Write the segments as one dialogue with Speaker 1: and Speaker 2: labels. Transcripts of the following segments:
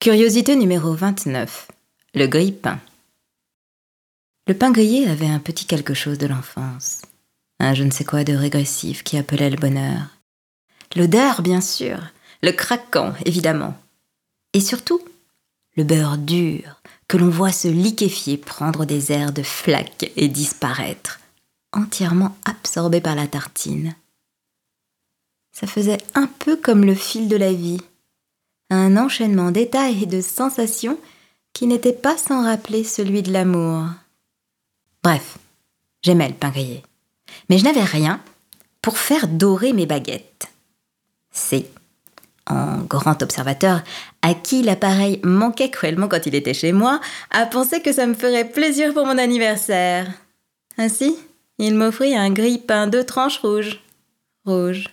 Speaker 1: Curiosité numéro 29. Le grille-pain. Le pain grillé avait un petit quelque chose de l'enfance. Un je ne sais quoi de régressif qui appelait le bonheur. L'odeur, bien sûr. Le craquant, évidemment. Et surtout, le beurre dur que l'on voit se liquéfier, prendre des airs de flaque et disparaître, entièrement absorbé par la tartine. Ça faisait un peu comme le fil de la vie un enchaînement d'états et de sensations qui n'était pas sans rappeler celui de l'amour. Bref, j'aimais le pain grillé. Mais je n'avais rien pour faire dorer mes baguettes. C'est, en grand observateur, à qui l'appareil manquait cruellement quand il était chez moi, a pensé que ça me ferait plaisir pour mon anniversaire. Ainsi, il m'offrit un grille-pain de tranches rouges. Rouge.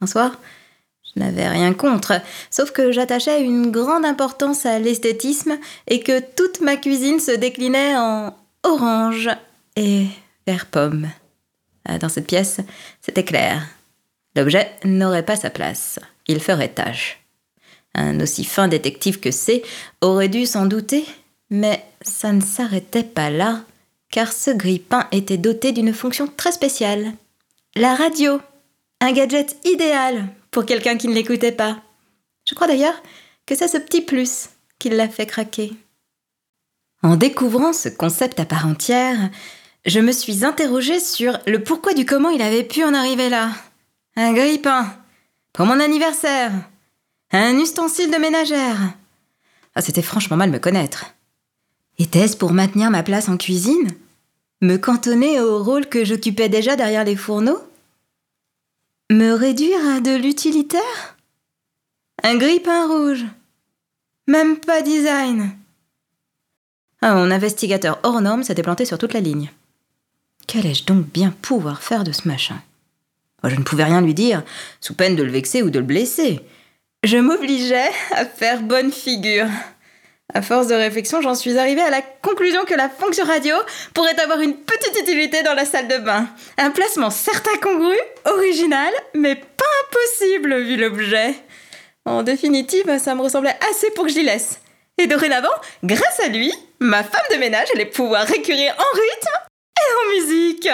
Speaker 1: Un soir, je n'avais rien contre, sauf que j'attachais une grande importance à l'esthétisme et que toute ma cuisine se déclinait en orange et vert pomme. Ah, dans cette pièce, c'était clair. L'objet n'aurait pas sa place. Il ferait tâche. Un aussi fin détective que c'est aurait dû s'en douter, mais ça ne s'arrêtait pas là, car ce grille-pain était doté d'une fonction très spéciale. La radio. Un gadget idéal pour quelqu'un qui ne l'écoutait pas. Je crois d'ailleurs que c'est ce petit plus qui l'a fait craquer. En découvrant ce concept à part entière, je me suis interrogée sur le pourquoi du comment il avait pu en arriver là. Un grille-pain pour mon anniversaire. Un ustensile de ménagère. Ah, c'était franchement mal me connaître. Était-ce pour maintenir ma place en cuisine? Me cantonner au rôle que j'occupais déjà derrière les fourneaux? Me réduire à de l'utilitaire? Un grille-pain rouge Même pas design Ah, mon investigateur hors norme s'était planté sur toute la ligne. Qu'allais-je donc bien pouvoir faire de ce machin? Je ne pouvais rien lui dire, sous peine de le vexer ou de le blesser. Je m'obligeais à faire bonne figure. À force de réflexion, j'en suis arrivée à la conclusion que la fonction radio pourrait avoir une petite utilité dans la salle de bain. Un placement certes incongru, original, mais pas impossible vu l'objet. En définitive, ça me ressemblait assez pour que j'y laisse. Et dorénavant, grâce à lui, ma femme de ménage allait pouvoir récurrer en rythme et en musique.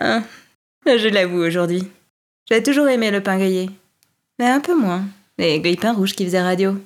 Speaker 1: Hein, je l'avoue aujourd'hui. J'ai toujours aimé le pain grillé, mais un peu moins les grille-pains rouges qui faisaient radio.